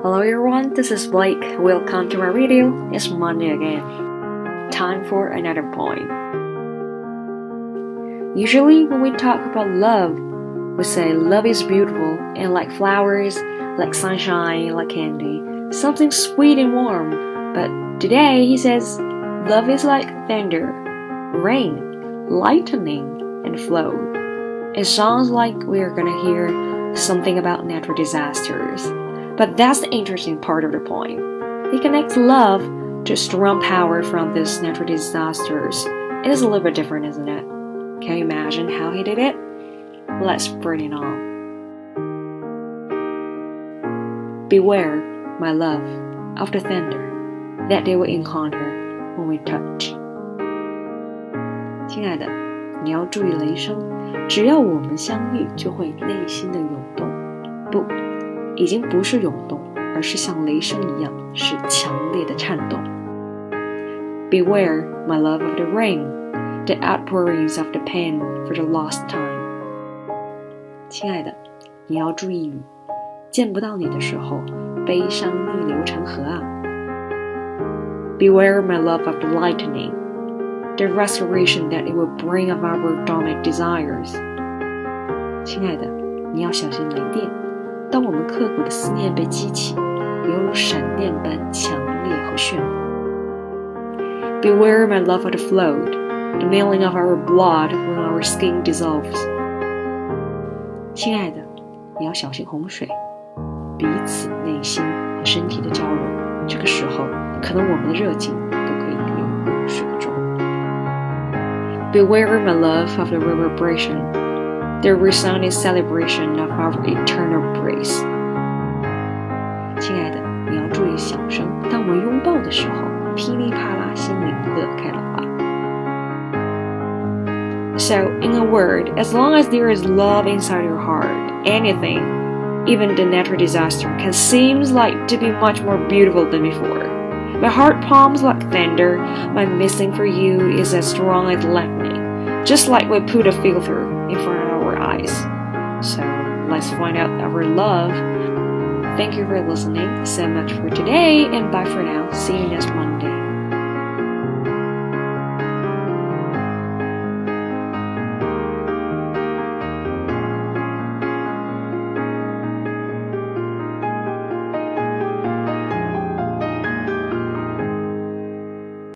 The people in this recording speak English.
Hello everyone, this is Blake. Welcome to my video. It's Monday again. Time for another point. Usually, when we talk about love, we say love is beautiful and like flowers, like sunshine, like candy, something sweet and warm. But today he says love is like thunder, rain, lightning, and flow. It sounds like we are gonna hear something about natural disasters. But that's the interesting part of the point. He connects love to strong power from these natural disasters. It is a little bit different, isn't it? Can you imagine how he did it? Let's bring it on. Beware, my love, of the thunder that they will encounter when we touch. 亲爱的，你要注意雷声，只要我们相遇，就会内心的涌动。不， 已经不是涌动，而是像雷声一样，是强烈的颤动。Beware, my love of the rain, the outpourings of the pain for the last time. 亲爱的，你要注意雨，见不到你的时候，悲伤逆流成河啊。Beware, my love of the lightning, the restoration that it will bring of our dormant desires. 亲爱的，你要小心雷电， 当我们刻骨的思念被激起，犹如闪电般强烈和炫目。Beware, my love of the flood, the mailing of our blood when our skin dissolves. 亲爱的，你要小心洪水，彼此内心和身体的交融。这个时候，可能我们的热情都可以流入水中。Beware, my love, of the reverberation, the resounding celebration of our eternal praise. 亲爱的，你要注意响声。当我们拥抱的时候，噼里啪啦，心灵乐开了花。So, in a word, as long as there is love inside your heart, anything, even the natural disaster, can seem like to be much more beautiful than before. My heart pumps like thunder. My missing for you is as strong as lightning, just like we put a filter in front of our eyes. So, let's find out our love. Thank you for listening so much for today, and bye for now. See you next Monday.